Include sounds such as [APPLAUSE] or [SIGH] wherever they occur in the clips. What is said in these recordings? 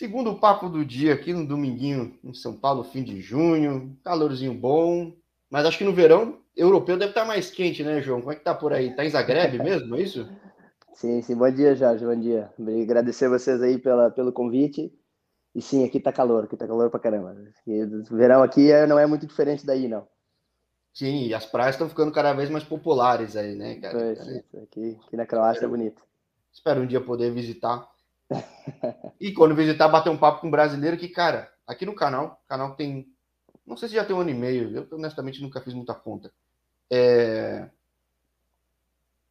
Segundo papo do dia aqui no dominguinho em São Paulo, fim de junho, calorzinho bom, mas acho que no verão europeu deve estar mais quente, né, João? Como é que tá por aí? Tá em Zagreb mesmo, é isso? [LAUGHS] Sim, sim. Bom dia, Jorge. Bom dia. Agradecer vocês aí pela, pelo convite. E sim, aqui tá calor, aqui tá calor pra caramba. O verão aqui é, não é muito diferente daí, não. Sim, e as praias estão ficando cada vez mais populares aí, né, cara? Pois, aqui, aqui na Croácia é espero, é bonito. Espero um dia poder visitar. E quando visitar, bater um papo com um brasileiro que, cara, aqui no canal, canal tem. Não sei se já tem um ano e meio, eu honestamente nunca fiz muita conta. É...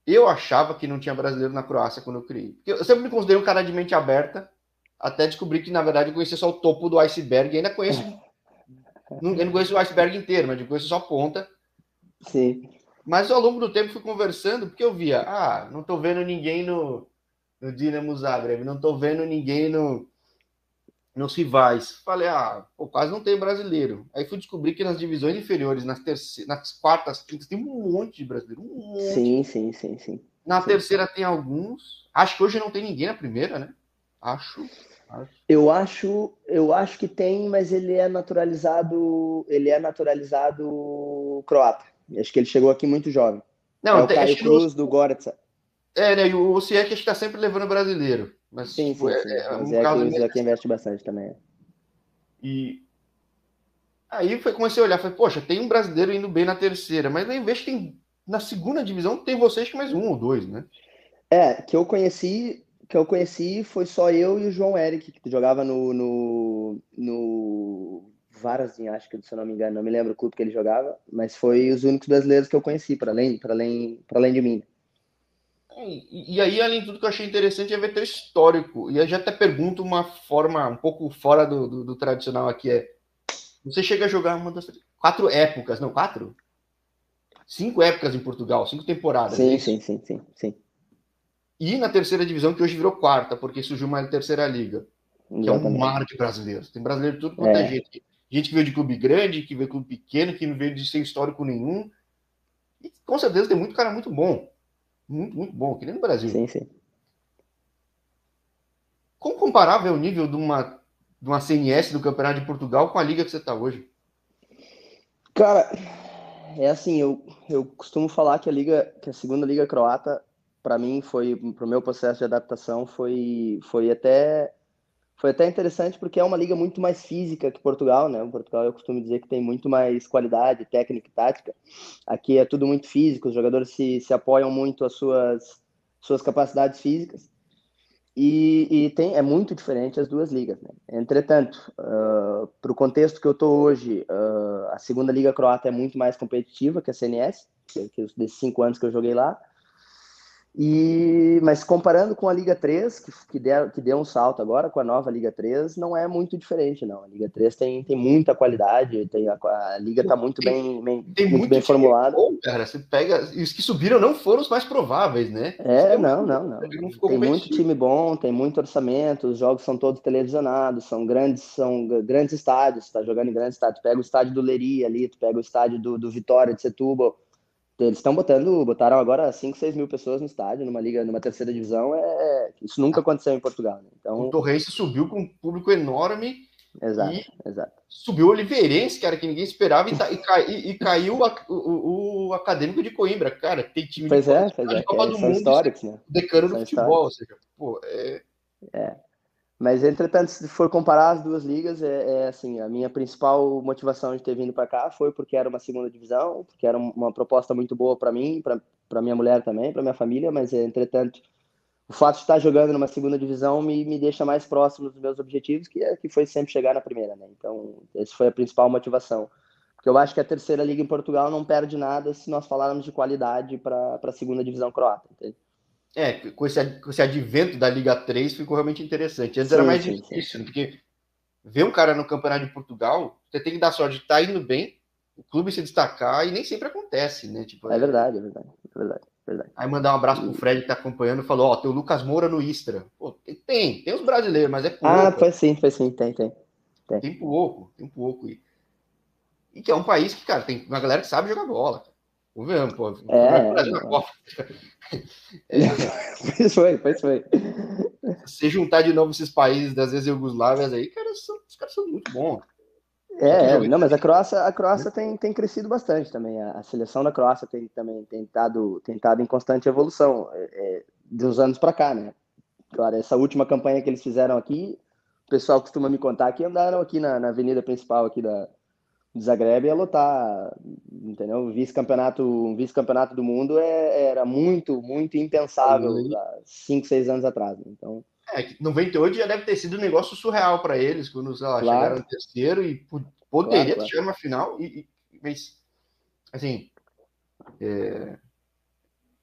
Eu achava que não tinha brasileiro na Croácia quando eu criei. Eu sempre me considerei um cara de mente aberta, até descobrir que, na verdade, eu conhecia só o topo do iceberg e ainda conheço. [LAUGHS] não, eu não conheço o iceberg inteiro, mas eu conheço só a ponta. Sim. Mas ao longo do tempo fui conversando, porque eu via, ah, não tô vendo ninguém no, no Dinamo Zagreb, não tô vendo ninguém no, nos rivais. Falei, ah, pô, quase não tem brasileiro. Aí fui descobrir que nas divisões inferiores, nas, terce... nas quartas, quintas, tem um monte de brasileiro. Um monte. Sim, sim, sim, sim. Na sim. terceira tem alguns. Acho que hoje não tem ninguém na primeira, né? Acho. acho. Eu acho, eu acho que tem, mas ele é naturalizado, ele é naturalizado croata. Acho que ele chegou aqui muito jovem. Não, é o tem, Caio Cruz do Goretz. É, né? E o Ociek está sempre levando brasileiro. Mas, sim, tipo, sim, é, sim. É, um é caso que, que investe bastante também. E aí foi, comecei a olhar, falei, poxa, tem um brasileiro indo bem na terceira, mas em vez tem na segunda divisão tem vocês que mais um ou dois, né? É, que eu conheci, que eu conheci foi só eu e o João Eric, que jogava no, no, no Varazin, acho que se eu não me engano, não me lembro o clube que ele jogava, mas foi os únicos brasileiros que eu conheci, para além, para além, para além de mim. E, e, aí, além de tudo que eu achei interessante, é ver teu histórico. E aí já até pergunto uma forma um pouco fora do, do, do tradicional aqui, é você chega a jogar uma das quatro épocas, não, quatro? Cinco épocas em Portugal, cinco temporadas. Sim, é sim, sim, sim, sim. E na terceira divisão, que hoje virou quarta, porque surgiu uma terceira liga. Que é um mar de brasileiros. Tem brasileiro tudo quanto é. é gente. Gente que veio de clube grande, que veio de clube pequeno, que não veio de sem histórico nenhum. E com certeza tem muito cara muito bom. Muito, muito bom, que nem no Brasil. Sim, sim. Como comparável é o nível de uma, de uma CNS do Campeonato de Portugal com a liga que você está hoje? Cara, é assim, eu, eu costumo falar que a liga, que a segunda liga croata, para mim foi, para o meu processo de adaptação, foi, foi até foi até interessante porque é uma liga muito mais física que Portugal, né? O Portugal eu costumo dizer que tem muito mais qualidade técnica e tática. Aqui é tudo muito físico, os jogadores se, se apoiam muito às suas, suas capacidades físicas. E, e tem, é muito diferente as duas ligas. Né? Entretanto, uh, para o contexto que eu estou hoje, uh, a segunda liga croata é muito mais competitiva que a CNS, que, que desses cinco anos que eu joguei lá. E, mas comparando com a Liga 3, que, que, deu, que deu um salto agora, com a nova Liga 3, não é muito diferente, não. A Liga 3 tem, tem muita qualidade, tem a, a Liga está muito bem, bem, tem muito, bem formulada. Bom, cara, você pega. E os que subiram não foram os mais prováveis, né? É, não, não, não. Tem muito time bom, tem muito orçamento, os jogos são todos televisionados, são grandes, são grandes estádios, está jogando em grandes estádios. Tu pega o estádio do Leria ali, tu pega o estádio do, do Vitória de Setúbal eles estão botando, botaram agora 5, 6 mil pessoas no estádio, numa liga, numa terceira divisão, é, isso nunca aconteceu em Portugal. Né? Então, o Torrense subiu com um público enorme. Exato, exato. Subiu o Oliveirense, cara, que ninguém esperava, e, tá, e, cai, e, e caiu a, o, o, Acadêmico de Coimbra, cara, tem time pois de é, pois é, Copa é, do Mundo, históricos, né? decano do futebol, ou seja, pô, é... é. Mas, entretanto, se for comparar as duas ligas, é, é assim, a minha principal motivação de ter vindo para cá foi porque era uma segunda divisão, porque era uma proposta muito boa para mim, para minha mulher também, para minha família, mas, entretanto, o fato de estar jogando numa segunda divisão me, me deixa mais próximo dos meus objetivos, que, é, que foi sempre chegar na primeira, né? Então, essa foi a principal motivação. Porque eu acho que a terceira liga em Portugal não perde nada se nós falarmos de qualidade para a segunda divisão croata, entende? É, com esse, com esse advento da Liga 3 ficou realmente interessante. Antes sim, era mais sim, difícil, sim. porque ver um cara no Campeonato de Portugal, você tem que dar sorte de estar tá indo bem, o clube se destacar, e nem sempre acontece, né? Tipo, é verdade, é verdade, é verdade. É verdade. Aí mandar um abraço pro Fred que tá acompanhando falou: Ó, tem o Lucas Moura no Istra. Pô, tem, tem os brasileiros, mas é pouco. Ah, foi sim, foi sim, tem, tem. Tem, tem pouco, tem pouco. E, e que é um país que, cara, tem uma galera que sabe jogar bola. Vamos ver, pô. É, [LAUGHS] é. pois foi, pois foi. Se juntar de novo esses países das ex-Yugoslávias aí, cara, são, os caras são muito bons. É, é, não, mas a Croácia, a Croácia tem, tem crescido bastante também. A, a seleção da Croácia tem também tentado, tentado em constante evolução é, é, de uns anos para cá, né? Claro, essa última campanha que eles fizeram aqui, o pessoal costuma me contar que andaram aqui na, na avenida principal aqui da Zagreb ia lotar, entendeu? Vice-campeonato, um vice-campeonato do mundo é, era muito, muito impensável há 5, 6 anos atrás. Né? Então, é, 98 já deve ter sido um negócio surreal para eles, quando lá, claro. chegaram terceiro e poderia claro, chegar na final, e, e, mas, assim, é,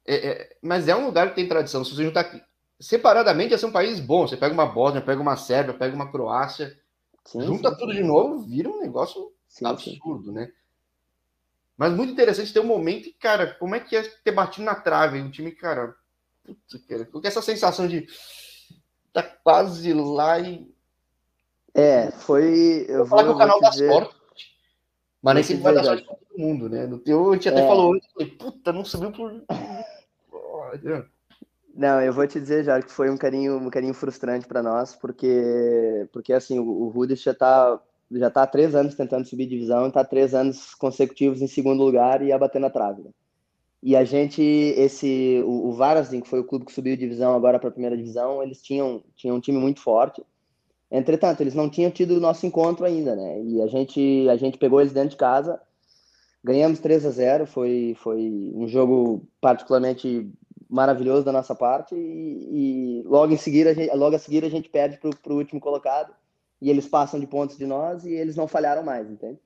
é, é, mas é um lugar que tem tradição. Se você juntar aqui, separadamente, são países bons. Você pega uma Bósnia, pega uma Sérvia, pega uma Croácia, sim, junta sim, tudo sim. de novo, vira um negócio sim, absurdo, né? Mas muito interessante ter um momento, cara, como é que é ter batido na trave? Um time, cara, putz, cara, porque essa sensação de tá quase lá e. É, foi. Eu vou falar que o canal das dizer... portas, mas nem sempre vai dar sorte pra todo mundo, né? No teu, a gente até é. falou antes, falei, puta, não subiu por. [LAUGHS] Não, eu vou te dizer já que foi um carinho, um carinho frustrante para nós, porque, porque assim, o, o já tá, já tá há três anos tentando subir divisão, tá há três anos consecutivos em segundo lugar e ia bater na trave. Né? E a gente, esse, o, o Varazin, que foi o clube que subiu divisão agora para a primeira divisão, eles tinham, tinham um time muito forte. Entretanto, eles não tinham tido o nosso encontro ainda, né? E a gente, a gente pegou eles dentro de casa, ganhamos 3 a 0 foi, foi um jogo particularmente maravilhoso da nossa parte e, e logo em seguida a gente, logo a seguir a gente perde para o último colocado e eles passam de pontos de nós e eles não falharam mais, entende?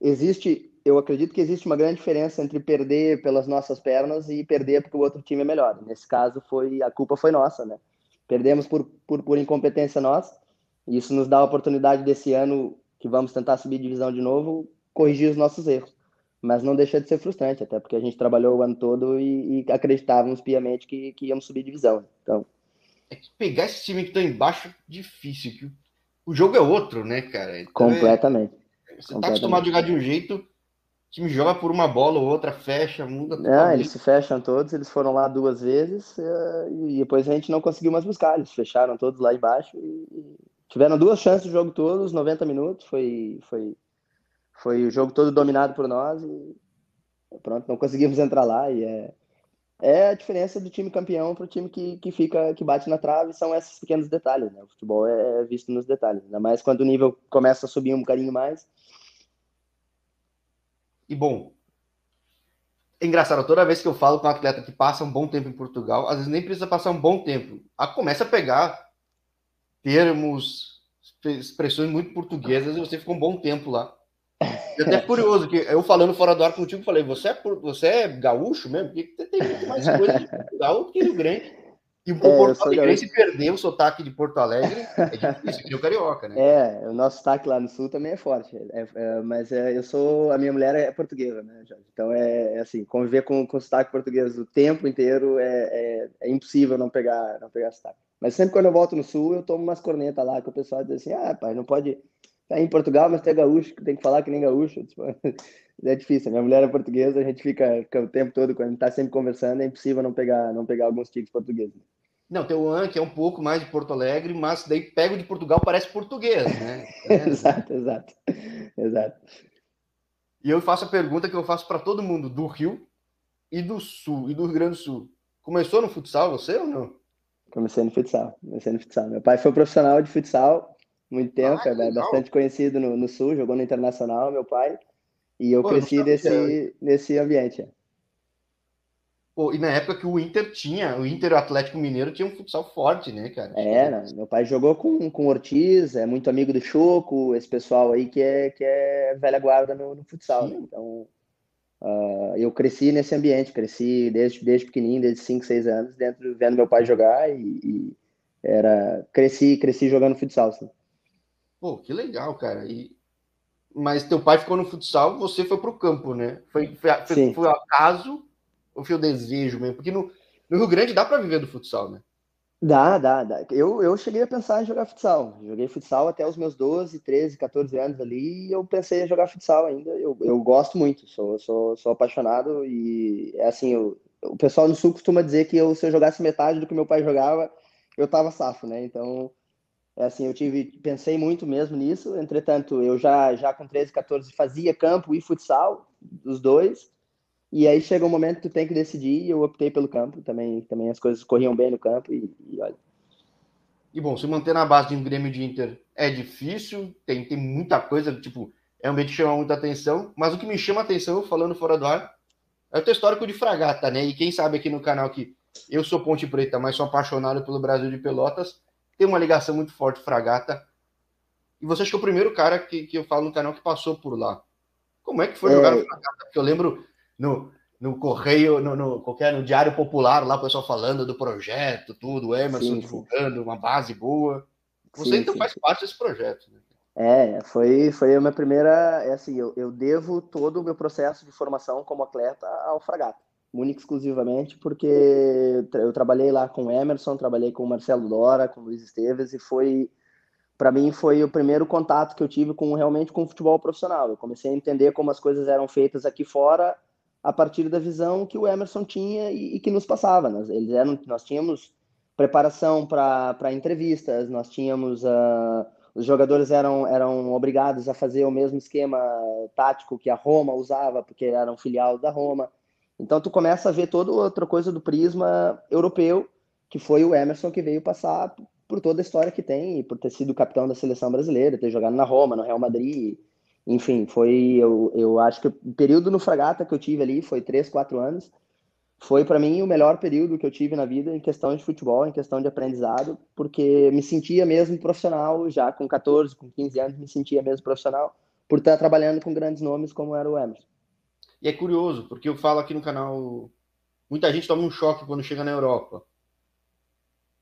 Existe eu acredito que existe uma grande diferença entre perder pelas nossas pernas e perder porque o outro time é melhor. Nesse caso, foi a culpa foi nossa, né? Perdemos por, por, por incompetência nossa. E isso nos dá a oportunidade desse ano, que vamos tentar subir divisão de novo, corrigir os nossos erros. Mas não deixa de ser frustrante, até porque a gente trabalhou o ano todo e, e acreditávamos piamente que, que íamos subir divisão. Então... É que pegar esse time que está embaixo é difícil, que o jogo é outro, né, cara? Então Completamente. É... Você está acostumado a jogar de um jeito, o time joga por uma bola ou outra, fecha, muda. Não, eles se fecham todos, eles foram lá duas vezes eh, e depois a gente não conseguiu mais buscar. Eles fecharam todos lá embaixo e tiveram duas chances do jogo todo, os 90 minutos. Foi, foi, foi o jogo todo dominado por nós e pronto, não conseguimos entrar lá. E é, é a diferença do time campeão para o time que, que fica, que bate na trave, são esses pequenos detalhes. Né? O futebol é visto nos detalhes, ainda mais quando o nível começa a subir um bocadinho mais e bom, é engraçado, toda vez que eu falo com um atleta que passa um bom tempo em Portugal, às vezes nem precisa passar um bom tempo. A começa a pegar termos, expressões muito portuguesas e você fica um bom tempo lá. E até curioso, que eu falando fora do ar contigo, falei, você é, você é gaúcho mesmo? Porque tem muito mais [LAUGHS] coisa de Portugal do que Rio Grande. E o é, Porto Alegre perder o sotaque de Porto Alegre é [LAUGHS] difícil, que o carioca, né? É, o nosso sotaque lá no sul também é forte. É, é, mas é, eu sou. A minha mulher é portuguesa, né, Jorge? Então é, é assim, conviver com, com sotaque português o tempo inteiro é, é, é, impossível não pegar, não pegar sotaque. Mas sempre quando eu volto no sul, eu tomo umas cornetas lá que o pessoal diz assim: ah, pai, não pode. Tá em Portugal, mas tu é gaúcho, tem que falar que nem gaúcho. [LAUGHS] Tipo, é difícil. Minha mulher é portuguesa, a gente fica, fica o tempo todo, quando a gente tá sempre conversando, é impossível não pegar, não pegar alguns tiques portugueses. Não, tem o An, que é um pouco mais de Porto Alegre, mas daí pega o de Portugal, parece português, né? [LAUGHS] É. exato, exato. Exato. E eu faço a pergunta que eu faço para todo mundo do Rio e do Sul, e do Rio Grande do Sul. Começou no futsal você ou não? Comecei no futsal, comecei no futsal. Meu pai foi profissional de futsal muito tempo, ah, é bastante conhecido no, no, Sul, jogou no Internacional, meu pai. E eu Pô, cresci nesse, nesse ambiente. Pô, e na época que o Inter tinha, o Inter o Atlético Mineiro tinha um futsal forte, né, cara? É, né? meu pai jogou com, com o Ortiz, é muito amigo do Choco, esse pessoal aí que é, que é velha guarda no, no futsal, né? Então, uh, eu cresci nesse ambiente, cresci desde, desde pequenininho, desde 5, 6 anos, dentro, vendo meu pai jogar e, e era, cresci, cresci jogando futsal, assim. Pô, que legal, cara. E, mas teu pai ficou no futsal, você foi pro campo, né? Foi, foi, foi, foi acaso ou foi o desejo mesmo? Porque no, no Rio Grande dá para viver do futsal, né? Dá, dá, dá. Eu, eu cheguei a pensar em jogar futsal. Joguei futsal até os meus 12, 13, 14 anos ali e eu pensei em jogar futsal ainda. Eu, eu gosto muito, sou, sou, sou apaixonado e é assim, eu, o pessoal no sul costuma dizer que eu, se eu jogasse metade do que meu pai jogava, eu tava safo, né? Então, assim, eu tive, pensei muito mesmo nisso. Entretanto, eu já, já com 13, 14 fazia campo e futsal, os dois. E aí chega um momento que tu tem que decidir e eu optei pelo campo. Também, também as coisas corriam bem no campo e, e olha. E bom, se manter na base de um Grêmio de Inter é difícil, tem, tem muita coisa, tipo, é um ambiente que chama muita atenção, mas o que me chama atenção, falando fora do ar, é o teu histórico de fragata, né? E quem sabe aqui no canal que eu sou Ponte Preta, mas sou apaixonado pelo Brasil de Pelotas, tem uma ligação muito forte fragata. E você acha que é o primeiro cara que, que eu falo no canal que passou por lá. Como é que foi é... jogar fragata? Porque eu lembro no, no Correio, no, no, qualquer, no Diário Popular, lá o pessoal falando do projeto, tudo, o Emerson sim, divulgando sim. uma base boa. Você sim, então faz parte desse projeto, né? É, foi, foi a minha primeira. É assim, eu, eu devo todo o meu processo de formação como atleta ao Fragata, única exclusivamente, porque eu trabalhei lá com o Emerson, trabalhei com o Marcelo Dora, com o Luiz Esteves, e foi, para mim, foi o primeiro contato que eu tive com realmente com o futebol profissional. Eu comecei a entender como as coisas eram feitas aqui fora a partir da visão que o Emerson tinha e, e que nos passava. Nós, eles eram, nós tínhamos preparação para entrevistas, nós tínhamos. Uh, os jogadores eram, eram obrigados a fazer o mesmo esquema tático que a Roma usava, porque eram filial da Roma. Então tu começa a ver toda outra coisa do prisma europeu, que foi o Emerson que veio passar por toda a história que tem, por ter sido capitão da seleção brasileira, ter jogado na Roma, no Real Madrid, enfim, foi, eu, eu acho que o período no Fragata que eu tive ali foi três, quatro anos, foi para mim o melhor período que eu tive na vida em questão de futebol, em questão de aprendizado, porque me sentia mesmo profissional, já com 14, com 15 anos, me sentia mesmo profissional, por estar trabalhando com grandes nomes como era o Emerson. E é curioso, porque eu falo aqui no canal, muita gente toma um choque quando chega na Europa.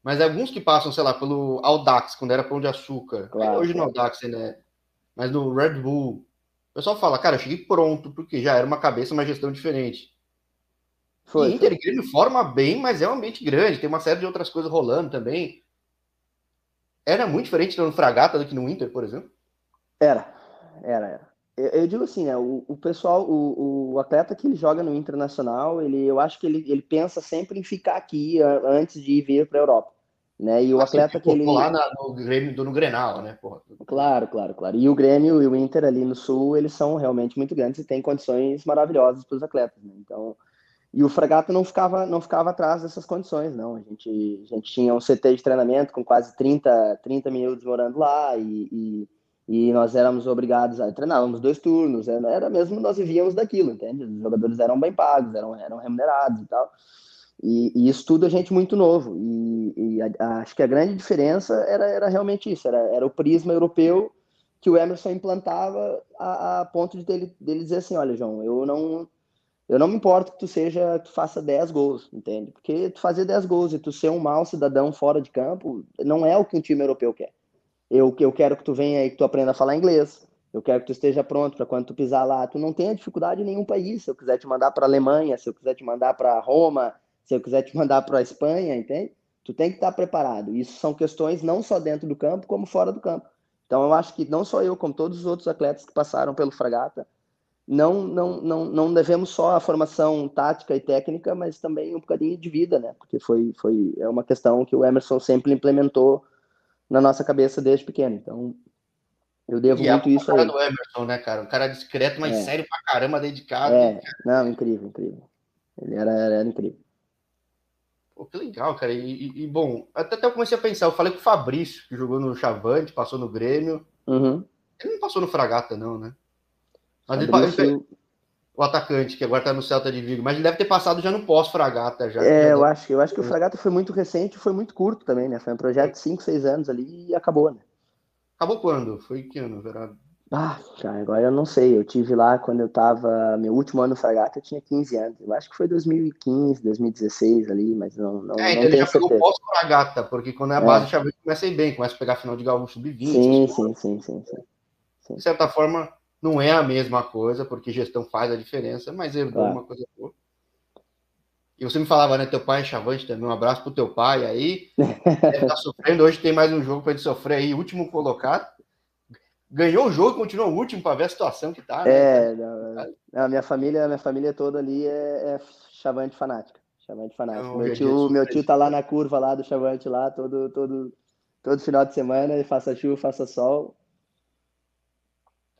Mas alguns que passam, sei lá, pelo Audax, quando era Pão de Açúcar, claro, hoje no Audax ainda é mas no Red Bull, o pessoal fala, cara, eu cheguei pronto, porque já era uma cabeça, uma gestão diferente. Foi, e Inter Grêmio forma bem, mas é um ambiente grande, tem uma série de outras coisas rolando também. Era muito diferente no Fragata do que no Inter, por exemplo? Era, era, era. Eu, eu digo assim, né, o, o pessoal, o, o, atleta que ele joga no Internacional, ele, eu acho que ele, ele pensa sempre em ficar aqui antes de ir vir para a Europa. Né? E o assim, atleta que ele. lá na, no Grêmio, no Grenal, né? Porra. Claro, claro, claro. E o Grêmio e o Inter ali no Sul, eles são realmente muito grandes e têm condições maravilhosas para os atletas. Né? Então, e o Fragata não ficava, não ficava atrás dessas condições, não. A gente, a gente tinha um CT de treinamento com quase 30, 30 minutos morando lá e, e, e nós éramos obrigados a treinávamos dois turnos. Era, mesmo, nós vivíamos daquilo, entende? Os jogadores eram bem pagos, eram, eram remunerados e tal. E, e, isso tudo a gente muito novo. E, e a, a, acho que a grande diferença era, era realmente isso: era, era o prisma europeu que o Emerson implantava a, a ponto de dele, dele dizer assim: olha, João, eu não. Eu não me importo que tu seja, tu faça 10 gols, entende? Porque tu fazer 10 gols e tu ser um mau cidadão fora de campo não é o que um time europeu quer. Eu, eu quero que tu venha e que tu aprenda a falar inglês. Eu quero que tu esteja pronto para quando tu pisar lá, tu não tenha dificuldade em nenhum país. Se eu quiser te mandar para Alemanha, se eu quiser te mandar para Roma, se eu quiser te mandar para Espanha, entende? Tu tem que estar preparado. Isso são questões não só dentro do campo, como fora do campo. Então eu acho que não só eu, como todos os outros atletas que passaram pelo Fragata, não, não, não, não devemos só a formação tática e técnica, mas também um bocadinho de vida, né? Porque foi, foi é uma questão que o Emerson sempre implementou na nossa cabeça desde pequeno. Então, eu devo e muito isso aí. do Emerson, né, cara? Um cara discreto, mas é. sério pra caramba, dedicado. É, não, incrível, incrível. Ele era, era incrível. Pô, que legal, cara. E, e, e, bom, até, até eu comecei a pensar, eu falei com o Fabrício, que jogou no Chavante, passou no Grêmio. Uhum. Ele não passou no Fragata, não, né? Mas Fabrício... ele, o atacante, que agora tá no Celta de Vigo, mas ele deve ter passado já no pós-Fragata. já. É, eu acho, eu acho que o Fragata foi muito recente e foi muito curto também, né? Foi um projeto de 5, 6 anos ali e acabou, né? Acabou quando? Foi que ano, Verado? Ah, cara, agora eu não sei. Eu tive lá quando eu tava. Meu último ano no Fragata, eu tinha 15 anos. Eu acho que foi 2015, 2016 ali, mas não. não é, não ele já certeza. pegou pós-Fragata, porque quando é a base, é. já começa a ir bem, começa a pegar final de Gaúcho sub-20. Sim, sim, sim, sim, sim, De certa forma, não é a mesma coisa, porque gestão faz a diferença, mas herdou claro. uma coisa boa. E você me falava, né? Teu pai é chavante também. Um abraço pro teu pai aí. [LAUGHS] Ele tá sofrendo. Hoje tem mais um jogo para ele sofrer aí. Último colocado. Ganhou o jogo, continua o último para ver a situação que tá. Né? É, não, não, minha família, minha família toda ali é, é chavante fanática. Chavante fanático. Não, meu tio, meu tio tá lá na curva lá do chavante lá, todo, todo, todo final de semana, faça chuva, faça sol.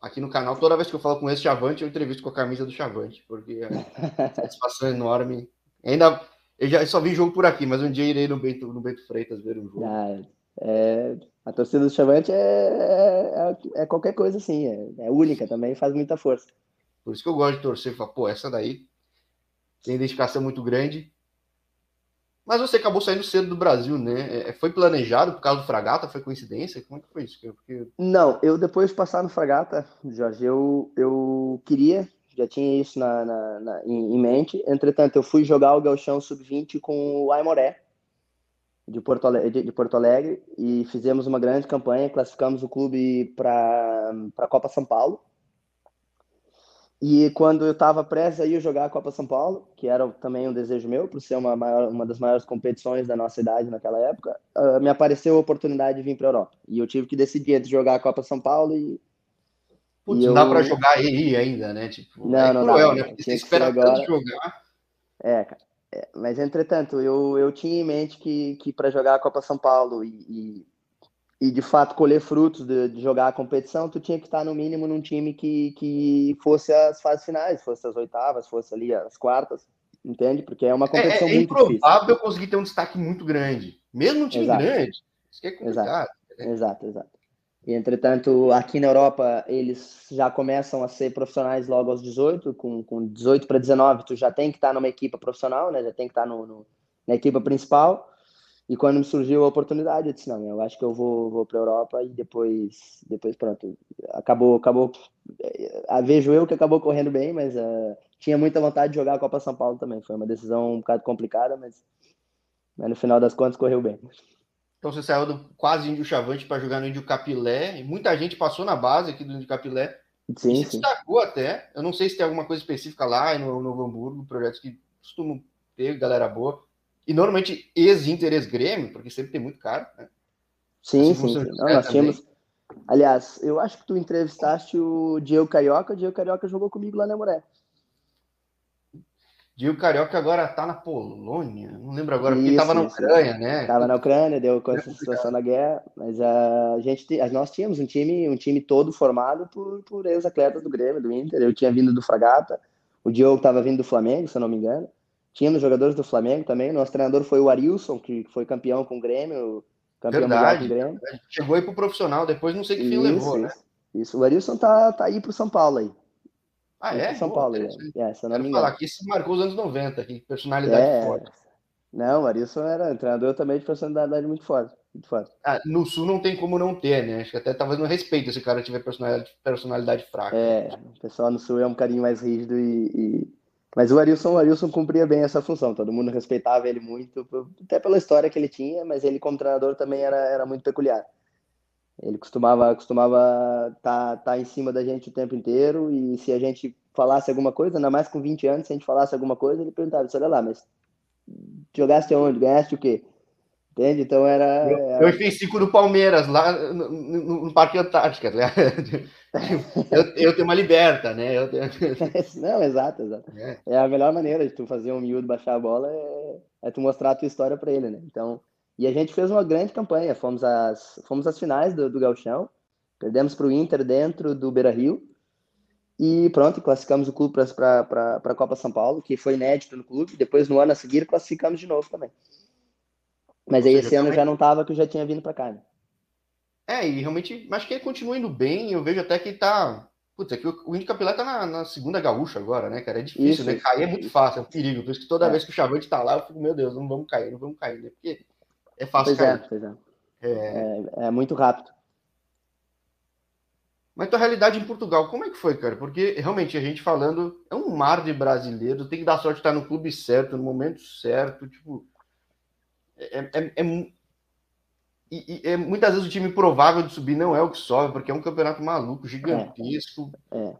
Aqui no canal, toda vez que eu falo com esse Chavante, eu entrevisto com a camisa do Chavante, porque é satisfação enorme. Ainda, eu já só vi jogo por aqui, mas um dia irei no Bento, no Bento Freitas ver um jogo. Ah, é, a torcida do Chavante é, é, é, qualquer coisa assim, é, é, única também, faz muita força. Por isso que eu gosto de torcer, falar, pô, essa daí tem identificação muito grande. Mas você acabou saindo cedo do Brasil, né? É, foi planejado por causa do Fragata? Foi coincidência? Como é que foi isso? Porque... Não, eu depois de passar no Fragata, Jorge, eu, eu queria, já tinha isso na, na, na em, em, mente. Entretanto, eu fui jogar o Galchão Sub-20 com o Aimoré, de Porto, Alegre, de, de Porto Alegre, e fizemos uma grande campanha, classificamos o clube para a Copa São Paulo. E quando eu estava prestes a ir jogar a Copa São Paulo, que era também um desejo meu, por ser uma, maior, uma das maiores competições da nossa idade naquela época, uh, me apareceu a oportunidade de vir para a Europa. E eu tive que decidir entre jogar a Copa São Paulo e. Putz, não eu... dá para jogar aí ainda, né? Tipo, não, é não cruel, dá, né? Porque você espera agora... jogar. É, cara. É, mas entretanto, eu, eu tinha em mente que, que para jogar a Copa São Paulo e, e e de fato colher frutos de, de, jogar a competição, tu tinha que estar no mínimo num time que, que fosse as fases finais, fosse as oitavas, fosse ali as quartas, entende? Porque é uma competição é, é, é muito difícil. É improvável conseguir ter um destaque muito grande, mesmo um time exato. grande. Isso é complicado. Exato, né? exato, exato. E, entretanto, aqui na Europa, eles já começam a ser profissionais logo aos 18, com, com 18 para 19, tu já tem que estar numa equipe profissional, né? Já tem que estar no, no na equipe principal. E quando me surgiu a oportunidade, eu disse, não, eu acho que eu vou, vou para a Europa e depois, depois pronto, acabou, acabou, uh, vejo eu que acabou correndo bem, mas uh, tinha muita vontade de jogar a Copa São Paulo também, foi uma decisão um bocado complicada, mas, mas no final das contas correu bem. Então você saiu do quase Índio Chavante para jogar no Índio Capilé, e muita gente passou na base aqui do Índio Capilé, sim, e se sim. destacou até, eu não sei se tem alguma coisa específica lá no Novo Hamburgo, projetos que costumam ter galera boa, e normalmente ex-Inter, ex-Grêmio, porque sempre tem muito caro, né? Sim, assim, sim. Não, nós tínhamos... Aliás, eu acho que tu entrevistaste o Diego Carioca, o Diego Carioca jogou comigo lá na Moré. Diego Carioca agora tá na Polônia, não lembro agora, porque isso, tava na Ucrânia, isso. né? Tava na Ucrânia, deu com essa situação da guerra, mas a gente, nós tínhamos um time, um time todo formado por, por ex-atletas do Grêmio, do Inter, eu tinha vindo do Fragata, o Diogo tava vindo do Flamengo, se eu não me engano, Tínhamos jogadores do Flamengo também. Nosso treinador foi o Arilson, que foi campeão com o Grêmio. Campeão verdade, com o Grêmio. Chegou aí pro profissional, depois não sei que fim isso, levou, né? Isso, o Arilson tá, tá aí pro São Paulo aí. Ah, é? São Paulo, é. é se não me falar que isso marcou os anos 90, que personalidade é, forte. Não, o Arilson era treinador também de personalidade muito forte. Muito forte. Ah, no Sul não tem como não ter, né? Acho que até talvez não respeito se o cara tiver personalidade, personalidade fraca. É, o pessoal no Sul é um carinho mais rígido e, e mas o Arilson, o Arilson cumpria bem essa função, todo mundo respeitava ele muito, até pela história que ele tinha, mas ele como treinador também era, era muito peculiar. Ele costumava costumava tá, tá em cima da gente o tempo inteiro e se a gente falasse alguma coisa, ainda mais com 20 anos, se a gente falasse alguma coisa, ele perguntava, olha lá, mas jogaste onde? Ganhaste o quê? Entende? Então era. era... Eu, fiz cinco do Palmeiras, lá no, no, no Parque Antártica. Né? [LAUGHS] eu, eu tenho uma liberta, né? Eu tenho... [LAUGHS] Não, exato, exato. É. é. a melhor maneira de tu fazer um miúdo baixar a bola é, é tu mostrar a tua história para ele, né? Então, e a gente fez uma grande campanha. Fomos às, fomos às finais do, do Galchão, perdemos para o Inter dentro do Beira Rio. E pronto, classificamos o clube para a Copa São Paulo, que foi inédito no clube. Depois, no ano a seguir, classificamos de novo também. Mas aí esse ano já não tava, que eu já tinha vindo para cá. Né? É, e realmente, acho que ele continua indo bem. Eu vejo até que ele tá. Putz, é que o Índio Capilar tá na, na, segunda gaúcha agora, né, cara? É difícil, isso, né? Isso. Cair é muito fácil, é um perigo. Por isso que toda é. vez que o Chavante tá lá, eu fico, meu Deus, não vamos cair, não vamos cair, né? Porque é fácil pois cair. É, pois é. É... é. é muito rápido. Mas tua realidade em Portugal, como é que foi, cara? Porque realmente a gente falando, é um mar de brasileiros, tem que dar sorte de estar no clube certo, no momento certo, tipo. É, é, é, e, é, muitas vezes o time provável de subir não é o que sobe, porque é um campeonato maluco, gigantesco. É,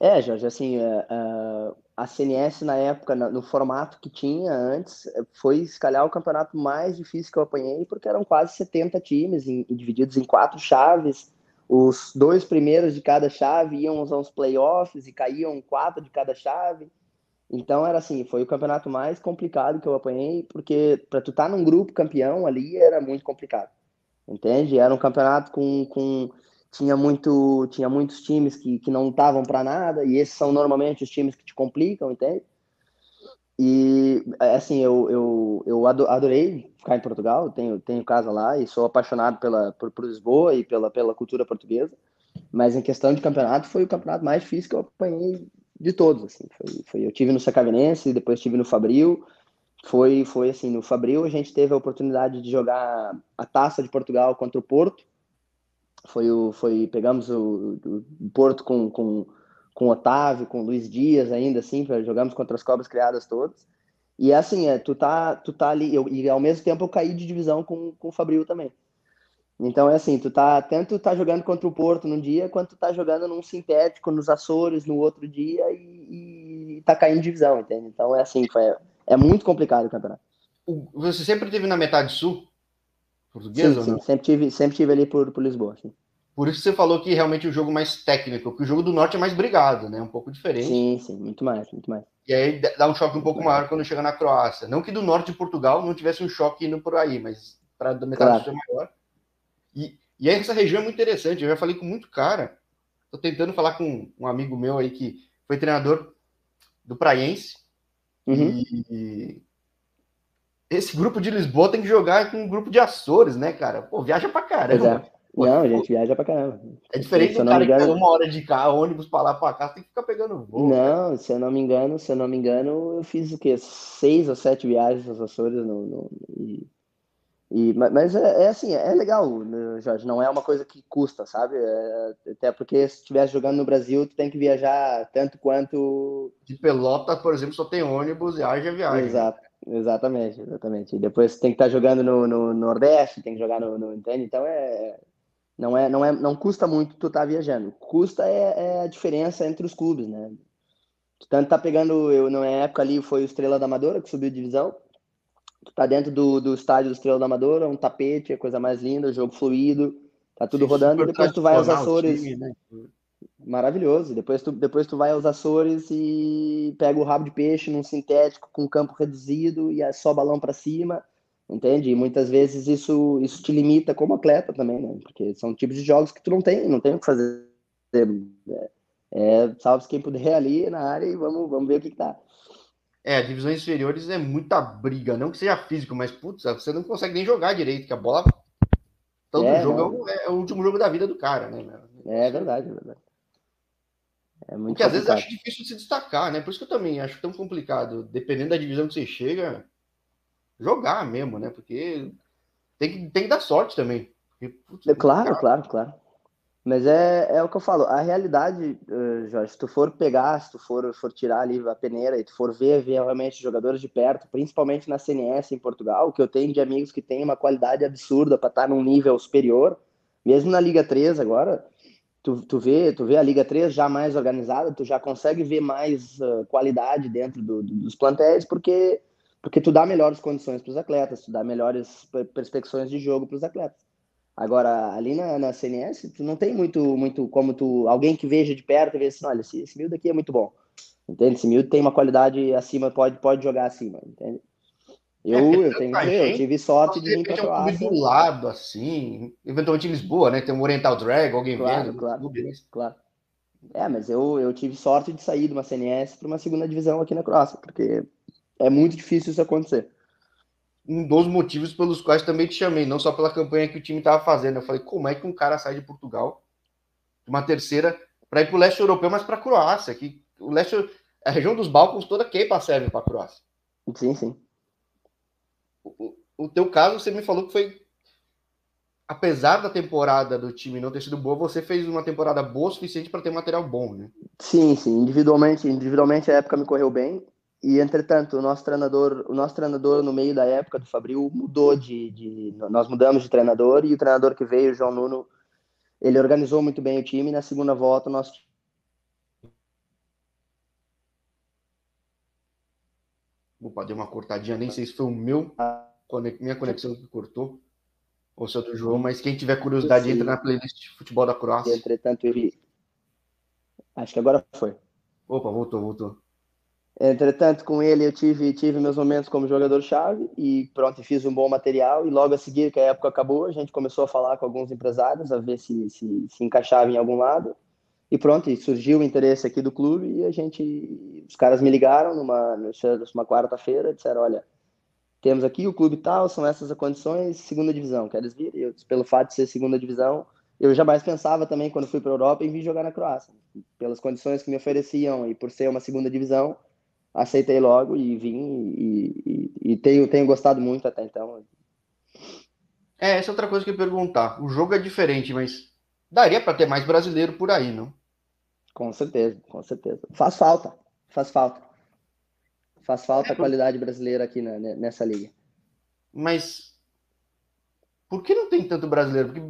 é. é Jorge, assim, é, é, a CNS na época, no formato que tinha antes, foi se calhar o campeonato mais difícil que eu apanhei, porque eram quase 70 times em, divididos em quatro chaves. Os dois primeiros de cada chave iam aos playoffs e caíam quatro de cada chave. Então era assim, foi o campeonato mais complicado que eu apanhei, porque para tu estar tá num grupo campeão ali era muito complicado. Entende? Era um campeonato com, com tinha muito tinha muitos times que, que não estavam para nada e esses são normalmente os times que te complicam, entende? E assim, eu, eu, eu adorei ficar em Portugal, tenho, tenho casa lá e sou apaixonado pela, por, por Lisboa e pela, pela cultura portuguesa. Mas em questão de campeonato, foi o campeonato mais difícil que eu apanhei de todos. Assim. Foi, foi, eu tive no Sacavenense, depois tive no Fabril. Foi, foi assim, no Fabril a gente teve a oportunidade de jogar a Taça de Portugal contra o Porto. Foi o, foi, pegamos o, o Porto com, com com Otávio, com Luiz Dias ainda, assim, jogamos contra as cobras criadas todas. E assim, é, tu tá, tu tá ali, eu, e ao mesmo tempo eu caí de divisão com, com o Fabril também. Então é assim, tu tá, tanto tá jogando contra o Porto num dia, quanto tá jogando num sintético, nos Açores, no outro dia, e, e tá caindo divisão, entende? Então é assim, foi, é muito complicado o campeonato. Você sempre teve na metade sul? Portuguesa? Sim, sim, sempre tive, sempre tive ali por, por Lisboa, sim. Por isso você falou que realmente o jogo mais técnico, porque o jogo do norte é mais brigado, né? Um pouco diferente. Sim, sim, muito mais, muito mais. E aí dá um choque um pouco maior quando chega na Croácia. Não que do norte de Portugal não tivesse um choque indo por aí, mas para da metade claro. é maior. E, e essa região é muito interessante. Eu já falei com muito cara. Tô tentando falar com um amigo meu aí que foi treinador do Praiense. Uhum. E esse grupo de Lisboa tem que jogar com um grupo de Açores, né, cara? Pô, viaja pra caramba. É. Não, a gente viaja pra caramba. É diferente do cara engano... que uma hora de carro, ônibus pra lá pra cá, tem que ficar pegando voo. Não, se eu não me engano, se eu não me engano, eu fiz o quê? Seis ou sete viagens aos Açores no, no e, mas é, é, assim, é legal, né, Jorge, não é uma coisa que custa, sabe? É, até porque se estivesse jogando no Brasil, tu tem que viajar tanto quanto. De Pelota, por exemplo, só tem ônibus e haja viagem. Exato, exatamente, exatamente. E depois tem que estar jogando no, no Nordeste, tem que jogar no, no entende? Então é, não é, não é, não custa muito tu estar tá viajando. Custa é, é, a diferença entre os clubes, né? Tu tanto tá pegando, eu na época ali foi o Estrela da Amadora que subiu divisão. Tu tá dentro do, do estádio do Estrela da Amadora, um tapete, é coisa mais linda, jogo fluido, tá tudo Sim, rodando. E depois tu vai aos Açores. Time, né? Maravilhoso. Depois tu, depois tu vai aos Açores e pega o rabo de peixe num sintético com campo reduzido e é só balão para cima entende? E muitas vezes isso, isso te limita como atleta também, né? Porque são tipos de jogos que tu não tem, não tem o que fazer. É, é salve quem puder ali na área e vamos, vamos ver o que, que dá. É, divisões inferiores é muita briga, não que seja físico, mas putz, você não consegue nem jogar direito, que a bola. Todo é, jogo é, é, o último jogo da vida do cara, né? É verdade, é verdade. É muito Porque às vezes acho difícil se destacar, né? Por isso que eu também acho tão complicado. Dependendo da divisão que você chega, jogar mesmo, né? Porque tem que, tem que dar sorte também. Porque, putz, é claro, cara... claro, claro. Mas é, é o que eu falo, a realidade, uh, Jorge, se tu for pegar, se tu for, for tirar ali a peneira e tu for ver, ver realmente jogadores de perto, principalmente na CNS em Portugal, que eu tenho de amigos que têm uma qualidade absurda para estar num nível superior, mesmo na Liga 3 agora, tu, tu, vê, tu vê a Liga 3 já mais organizada, tu já consegue ver mais uh, qualidade dentro do, do, dos plantéis, porque porque tu dá melhores condições para os atletas, tu dá melhores perspectivas de jogo para os atletas. Agora, ali na, na, CNS, tu não tem muito, muito como tu, alguém que veja de perto e veja assim, olha, esse, esse miúdo aqui é muito bom, entende? Esse miúdo tem uma qualidade acima, pode, pode jogar acima, entende? Eu, é, eu tenho eu tive sorte de vir para Croácia. um do lado, assim, eventualmente em Lisboa, né? Tem um Oriental Drag, alguém claro, vendo. Claro, clube, claro. É, mas eu, eu tive sorte de sair de uma CNS para uma segunda divisão aqui na Croácia, porque é muito difícil isso acontecer. Um dos motivos pelos quais também te chamei, não só pela campanha que o time estava fazendo. Eu falei, como é que um cara sai de Portugal, uma terceira, para ir para o leste europeu, mas para a Croácia? Que o leste, a região dos Balcãs toda queipa serve para a Croácia. Sim, sim. O, o teu caso, você me falou que foi apesar da temporada do time não ter sido boa, você fez uma temporada boa o suficiente para ter material bom, né? Sim, sim. Individualmente, individualmente a época me correu bem. E entretanto, o nosso treinador, o nosso treinador no meio da época do Fabril mudou de, de, nós mudamos de treinador e o treinador que veio, o João Nuno, ele organizou muito bem o time. Na segunda volta, nós Opa, deu uma cortadinha, nem sei se foi o meu, minha conexão que cortou, ou se é do João, mas quem tiver curiosidade, entra na playlist de futebol da Croácia. Entretanto, ele. Acho que agora foi. Opa, voltou, voltou. Entretanto, com ele eu tive, tive meus momentos como jogador-chave e pronto, fiz um bom material. E logo a seguir, que a época acabou, a gente começou a falar com alguns empresários, a ver se se, se encaixava em algum lado. E pronto, surgiu o interesse aqui do clube e a gente, os caras me ligaram numa, numa quarta-feira, disseram, olha, temos aqui o clube tal, são essas as condições, segunda divisão, queres vir? Eu, pelo fato de ser segunda divisão, eu jamais pensava também, quando fui para a Europa, em vir jogar na Croácia. Pelas condições que me ofereciam e por ser uma segunda divisão, aceitei logo e vim e, e, e tenho, tenho gostado muito até então. É, essa é outra coisa que eu ia perguntar. O jogo é diferente, mas daria para ter mais brasileiro por aí, não? Com certeza, com certeza. Faz falta, faz falta. Faz falta a qualidade brasileira aqui na, nessa liga. Mas por que não tem tanto brasileiro? Porque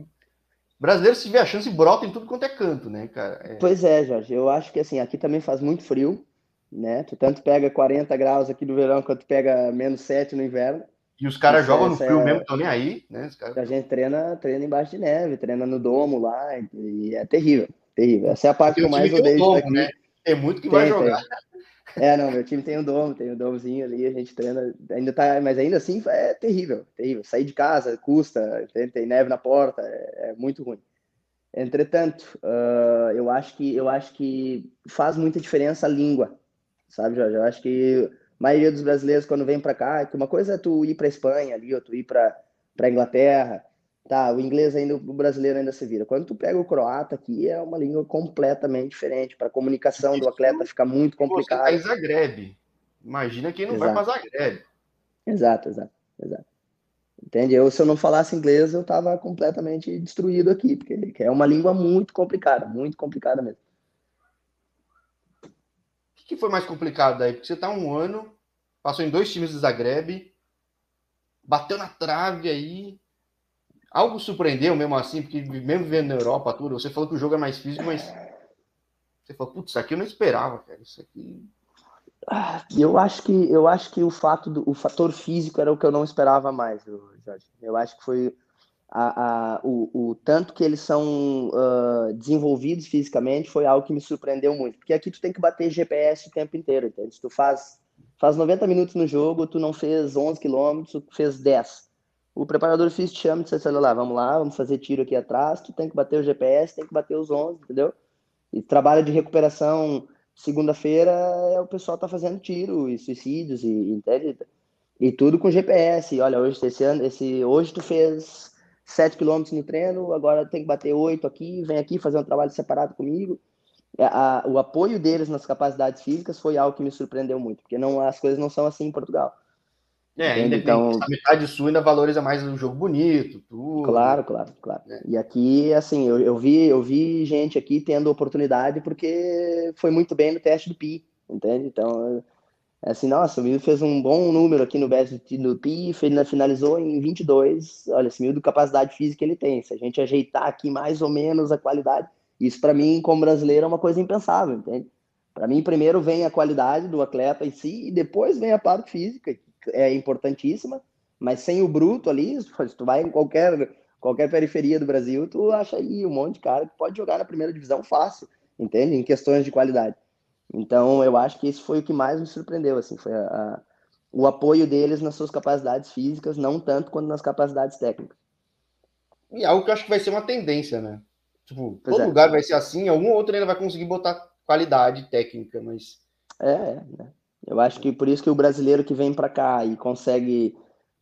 brasileiro, se vê a chance, brota em tudo quanto é canto, né, cara? É... Pois é, Jorge. Eu acho que assim, aqui também faz muito frio, né? Tu tanto pega 40 graus aqui no verão quanto pega menos 7 no inverno. E os caras jogam no frio é... mesmo, estão nem aí, né? Caras... A gente treina, treina embaixo de neve, treina no domo lá, e é terrível terrível. Essa é a parte que eu mais odeio domo, daqui. Né? Tem muito que tem, vai jogar. Tem. [LAUGHS] É, não, meu time tem um domo, tem um domozinho ali, a gente treina, ainda tá, mas ainda assim é terrível, terrível. Sair de casa custa, tem, tem neve na porta, é, é muito ruim. Entretanto, uh, eu acho que eu acho que faz muita diferença a língua, sabe, Jorge? Eu acho que a maioria dos brasileiros quando vem para cá, que uma coisa é tu ir para Espanha ali, ou tu ir para Inglaterra, Tá, o inglês ainda, o brasileiro ainda se vira. Quando tu pega o croata aqui, é uma língua completamente diferente. Para comunicação do atleta fica muito complicado. Você tá em Zagreb. Imagina quem não exato. vai para Zagreb. Exato, exato, exato. Entende? Eu, se eu não falasse inglês, eu estava completamente destruído aqui, porque é uma língua muito complicada, muito complicada mesmo. Que foi mais complicado daí? Porque você está um ano, passou em dois times do Zagreb, bateu na trave aí, Algo surpreendeu mesmo assim, porque mesmo vivendo na Europa, tudo, você falou que o jogo é mais físico, mas você falou, putz, isso aqui eu não esperava, cara. Isso aqui. Ah, eu acho que eu acho que o fato do o fator físico era o que eu não esperava mais, Jorge. Eu acho que foi a, a, o, o tanto que eles são uh, desenvolvidos fisicamente foi algo que me surpreendeu muito. Porque aqui tu tem que bater GPS o tempo inteiro, entende? Tu faz, faz 90 minutos no jogo, tu não fez 11 quilômetros, tu fez 10 o preparador físico te chama e diz lá, vamos lá, vamos fazer tiro aqui atrás, tu tem que bater o GPS, tem que bater os 11, entendeu? E trabalho de recuperação, segunda-feira, é o pessoal tá fazendo tiro e suicídios, e, entende? E tudo com GPS. Olha, hoje, esse ano, esse, hoje tu fez 7 km no treino, agora tem que bater 8 aqui, vem aqui fazer um trabalho separado comigo. É, a, o apoio deles nas capacidades físicas foi algo que me surpreendeu muito, porque não, as coisas não são assim em Portugal. É, ainda então, a metade sul ainda valoriza mais o jogo bonito, tudo. Claro, claro, claro. É. E aqui, assim, eu, eu, vi, eu vi gente aqui tendo oportunidade porque foi muito bem no teste do PI, entende? Então, assim, nossa, o Mildo fez um bom número aqui no BST do PI, finalizou em 22. Olha, esse Mildo, capacidade física ele tem. Se a gente ajeitar aqui mais ou menos a qualidade, isso para mim, como brasileiro, é uma coisa impensável, entende? Para mim, primeiro vem a qualidade do atleta em si e depois vem a parte física, é importantíssima, mas sem o bruto ali, se tu vai em qualquer, qualquer periferia do Brasil, tu acha aí um monte de cara que pode jogar na primeira divisão fácil, entende? Em questões de qualidade. Então, eu acho que esse foi o que mais me surpreendeu, assim, foi a, a, o apoio deles nas suas capacidades físicas, não tanto quanto nas capacidades técnicas. E algo que eu acho que vai ser uma tendência, né? Tipo, pois todo é. lugar vai ser assim, algum outro ainda vai conseguir botar qualidade técnica, mas... É, né? Eu acho que por isso que o brasileiro que vem para cá e consegue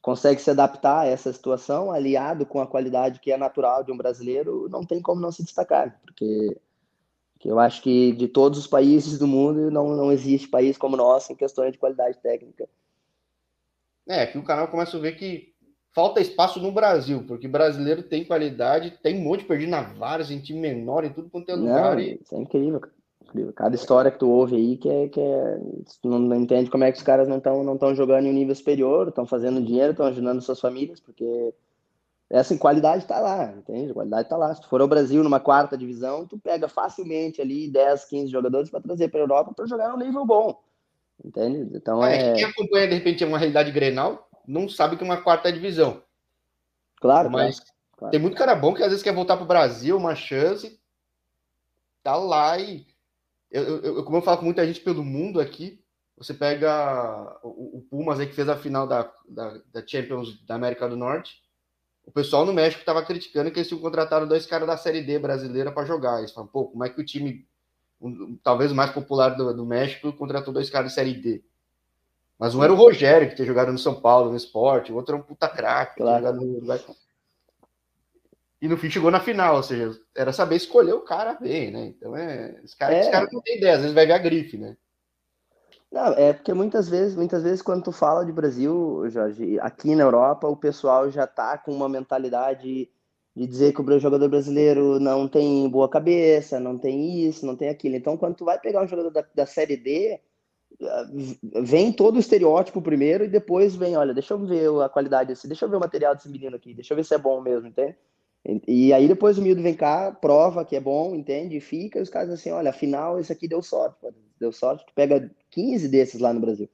consegue se adaptar a essa situação, aliado com a qualidade que é natural de um brasileiro, não tem como não se destacar, porque, porque eu acho que de todos os países do mundo não, não existe país como o nosso em questões de qualidade técnica. É, que o canal começa a ver que falta espaço no Brasil, porque brasileiro tem qualidade, tem um monte de perdido na várias, em time menor, em tudo quanto é lugar. Não, e... Isso é incrível, cara. Cada história que tu ouve aí que é, que é tu não, não entende como é que os caras não estão não tão jogando em um nível superior, estão fazendo dinheiro, estão ajudando suas famílias, porque assim, qualidade está lá, entende? A qualidade está lá. Se tu for ao Brasil numa quarta divisão, tu pega facilmente ali 10, 15 jogadores para trazer para a Europa para jogar num nível bom. Entende? Então ah, é... Quem acompanha, de repente, uma realidade Grenal, não sabe que é uma quarta divisão. Claro, mas claro. tem muito cara bom que às vezes quer voltar para o Brasil, uma chance, tá lá e. Eu, eu, como eu falo com muita gente pelo mundo aqui, você pega o, o Pumas aí que fez a final da, da, da, Champions da América do Norte. O pessoal no México estava criticando que eles tinham contratado dois caras da Série D brasileira para jogar. Eles falam, pô, como é que o time, um, talvez o mais popular do, do México, contratou dois caras de Série D? Mas um era o Rogério, que tinha jogado no São Paulo, no esporte, o outro era um puta craque, claro. no E no fim chegou na final, ou seja, era saber escolher o cara bem, né? Então é. Os caras é. cara não têm ideia, às vezes vai ver a grife, né? Não, é porque muitas vezes, muitas vezes quando tu fala de Brasil, Jorge, aqui na Europa, o pessoal já tá com uma mentalidade de dizer que o jogador brasileiro não tem boa cabeça, não tem isso, não tem aquilo. Então, quando tu vai pegar um jogador da, da Série D, vem todo o estereótipo primeiro e depois vem, olha, deixa eu ver a qualidade desse, deixa eu ver o material desse menino aqui, deixa eu ver se é bom mesmo, entende? E, aí depois o miúdo vem cá, prova que é bom, entende? E fica, e os caras assim, olha, afinal esse aqui deu sorte, pô. deu sorte, tu pega 15 desses lá no Brasil.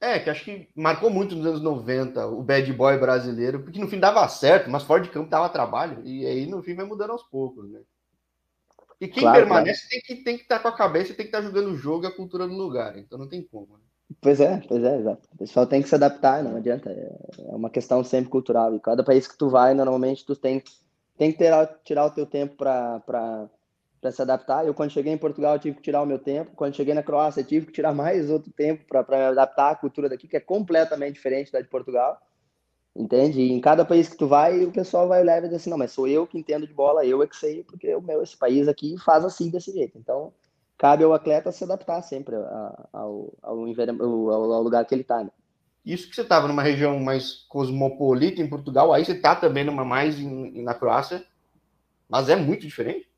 É, que acho que marcou muito nos anos 90 o bad boy brasileiro, porque no fim dava certo, mas fora de campo dava trabalho, e aí no fim vai mudando aos poucos, né? E quem claro, permanece claro. tem que tem que estar tá com a cabeça, tem que estar tá jogando o jogo e a cultura do lugar. Então não tem como. Né? Pois é, pois é, exato. O pessoal tem que se adaptar, não adianta. É, é uma questão sempre cultural. E cada país que tu vai, normalmente tu tem, tem que ter, tirar o teu tempo para se adaptar. Eu, quando cheguei em Portugal, tive que tirar o meu tempo. Quando cheguei na Croácia, tive que tirar mais outro tempo para me adaptar à cultura daqui, que é completamente diferente da de Portugal. Entende? E em cada país que tu vai, o pessoal vai olhar e dizer assim, não, mas sou eu que entendo de bola, eu é que sei, porque o meu, esse país aqui faz assim, desse jeito. Então, cabe ao atleta se adaptar sempre ao, ao, ao, ao lugar que ele está. Né? Isso que você estava numa região mais cosmopolita em Portugal, aí você está também numa mais em, na Croácia, mas é muito diferente.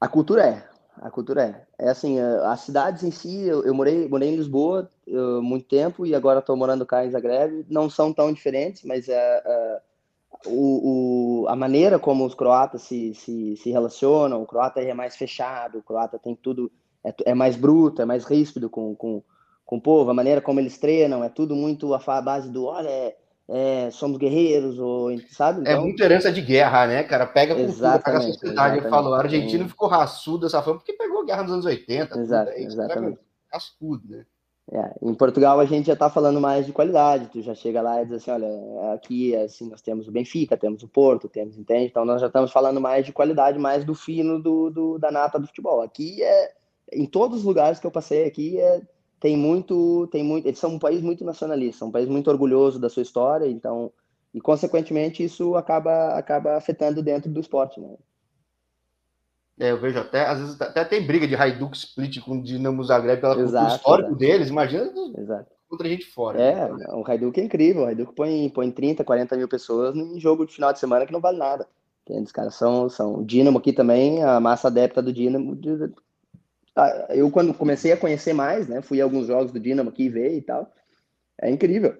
A cultura é, a cultura é. É assim, as cidades em si, eu, eu morei, morei em Lisboa eu, muito tempo e agora estou morando cá em Zagreb, não são tão diferentes, mas é, é o, o, a maneira como os croatas se, se, se relacionam, o croata é mais fechado, o croata tem tudo, é, é mais bruto, é mais ríspido com, com, com o povo, a maneira como eles treinam, é tudo muito a base do, olha, é, é, somos guerreiros, ou, sabe? É então... É muita herança de guerra, né, cara? Pega a cultura, pega a sociedade. Eu falo, a Argentina é. ficou raçudo dessa forma porque pegou a guerra nos anos 80. Exato, tudo, exatamente. Cascudo, né? É, em Portugal a gente já está falando mais de qualidade, tu já chega lá e diz assim, olha, aqui assim nós temos o Benfica, temos o Porto, temos, entende? Então nós já estamos falando mais de qualidade, mais do fino do, do, da nata do futebol. Aqui é, em todos os lugares que eu passei aqui, é, tem muito, tem muito, eles são um país muito nacionalista, um país muito orgulhoso da sua história, então, e consequentemente isso acaba, acaba afetando dentro do esporte, né? É, eu vejo até, às vezes até tem briga de Hajduk Split com o Dinamo Zagreb pela Exato, histórico exato. deles, imagina Exato. contra gente fora. É, né? o Hajduk é incrível, o Hajduk põe, põe 30, 40 mil pessoas em jogo de final de semana que não vale nada. Os caras são, são, o Dinamo aqui também, a massa adepta do Dinamo, eu quando comecei a conhecer mais, né, fui a alguns jogos do Dinamo aqui ver e tal, é incrível,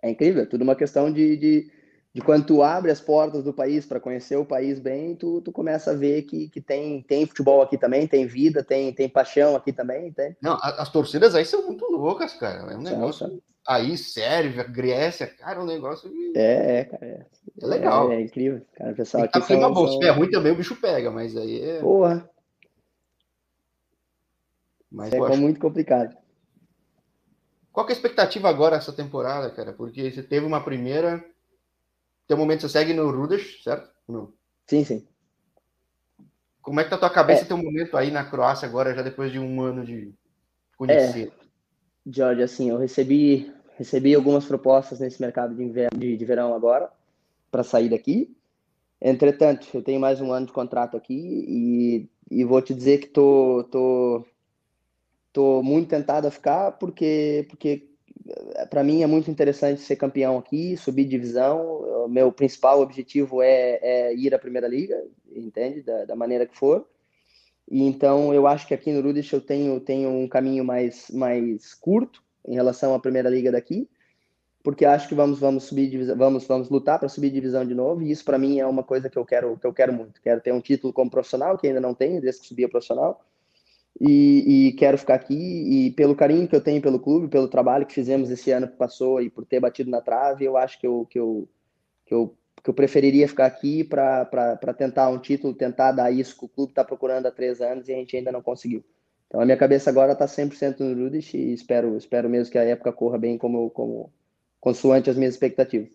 é incrível, é tudo uma questão de, de, de quando tu abre as portas do país para conhecer o país bem, tu, tu começa a ver que, que tem, tem futebol aqui também, tem vida, tem, tem paixão aqui também, tem. Não, as torcidas aí são muito loucas, cara, é um negócio... Aí, Sérvia, Grécia, cara, é um negócio. É, é, cara. É, é legal. É, é, incrível. Cara, pessoal aqui. Tá são, bom. São... Se é ruim também, o bicho pega, mas aí é. Porra. Mas é acho... muito complicado. Qual é a expectativa agora essa temporada, cara? Porque você teve uma primeira. Tem um momento você segue no Rudas, certo? Não. Sim, sim. Como é que tá a tua cabeça é. ter um momento aí na Croácia agora, já depois de um ano de conhecer? É. Jorge, assim, eu recebi, recebi algumas propostas nesse mercado de, inverno, de, de verão agora, para sair daqui. Entretanto, eu tenho mais um ano de contrato aqui e, e vou te dizer que tô, tô, Estou muito tentado a ficar porque, porque para mim é muito interessante ser campeão aqui, subir divisão. O meu principal objetivo é, é ir à Primeira Liga, entende? Da, da, maneira que for. E então eu acho que aqui no Rudish eu tenho, tenho um caminho mais, mais curto em relação à Primeira Liga daqui, porque acho que vamos, vamos subir divisão, vamos, vamos lutar para subir divisão de novo. E isso para mim é uma coisa que eu quero, que eu quero muito. Quero ter um título como profissional, que ainda não tenho, desde que subi a profissional e, e, quero ficar aqui. E pelo carinho que eu tenho pelo clube, pelo trabalho que fizemos esse ano que passou e por ter batido na trave, eu acho que eu, que eu, que eu, que eu preferiria ficar aqui para tentar um título, tentar dar isso que o clube está procurando há três anos e a gente ainda não conseguiu. Então a minha cabeça agora está 100% no Rudish e espero, espero mesmo que a época corra bem como, como consoante as minhas expectativas.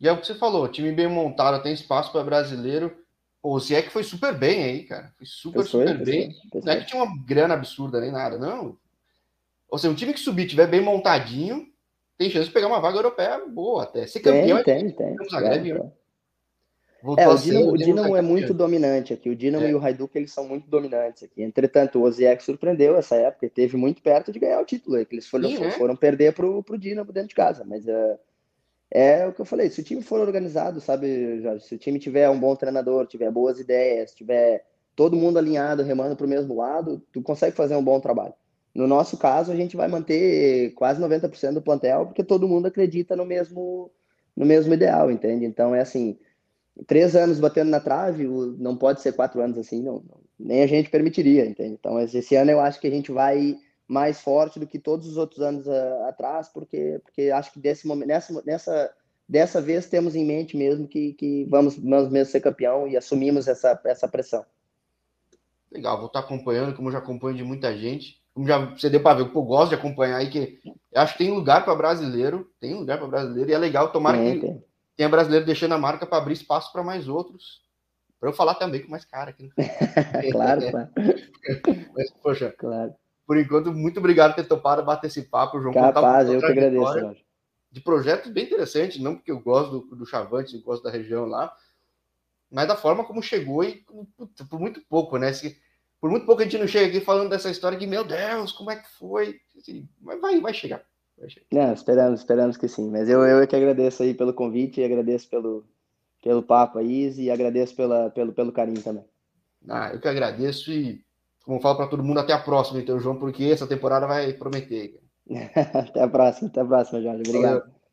E é o que você falou, time bem montado, tem espaço para brasileiro o Zieck foi super bem aí, cara. Foi super, super bem. Pessoa. Não é que tinha uma grana absurda nem nada, não. Ou seja, um time que subir, tiver bem montadinho, tem chance de pegar uma vaga europeia boa até. Ser campeão tem, é tem, tem. Zagreb, é, é, o Dinamo, o Dinamo é muito dominante aqui. O Dinamo é. e o Hajduk, eles são muito dominantes aqui. Entretanto, o Oziek surpreendeu essa época e teve muito perto de ganhar o título. Eles foram, Sim, foram, né? foram perder pro, pro Dinamo dentro de casa. Mas uh, é o que eu falei, se o time for organizado, sabe, Jorge, se o time tiver um bom treinador, tiver boas ideias, tiver todo mundo alinhado, remando para o mesmo lado, tu consegue fazer um bom trabalho. No nosso caso, a gente vai manter quase 90% do plantel, porque todo mundo acredita no mesmo, no mesmo ideal, entende? Então, é assim, três anos batendo na trave, não pode ser quatro anos assim, não, nem a gente permitiria, entende? Então, esse ano eu acho que a gente vai mais forte do que todos os outros anos uh, atrás, porque, porque acho que desse momento, nessa, nessa, dessa vez temos em mente mesmo que, que vamos, vamos mesmo ser campeão e assumimos essa, essa pressão. Legal, vou estar acompanhando, como já acompanho de muita gente. Como já você deu para ver, eu gosto de acompanhar aí, que acho que tem lugar para brasileiro, tem lugar para brasileiro, e é legal, tomara tem, que tem. tenha brasileiro deixando a marca para abrir espaço para mais outros. Para eu falar também com mais cara aqui. [LAUGHS] claro, [LAUGHS] claro. Mas, poxa, claro por enquanto, muito obrigado por ter topado bater esse papo, João. Capaz, eu que agradeço. De projetos bem interessantes, não porque eu gosto do, do Chavante, eu gosto da região lá, mas da forma como chegou e puta, por muito pouco, né? Se, por muito pouco a gente não chega aqui falando dessa história que, meu Deus, como é que foi? Assim, mas vai, vai chegar. Vai chegar. Não, esperamos, esperamos que sim. Mas eu, eu que agradeço aí pelo convite e agradeço pelo, pelo papo aí e agradeço pela, pelo, pelo carinho também. Ah, eu que agradeço e como falo para todo mundo, até a próxima, então, João, porque essa temporada vai prometer. [LAUGHS] até a próxima, até a próxima, Jorge. Obrigado. Valeu.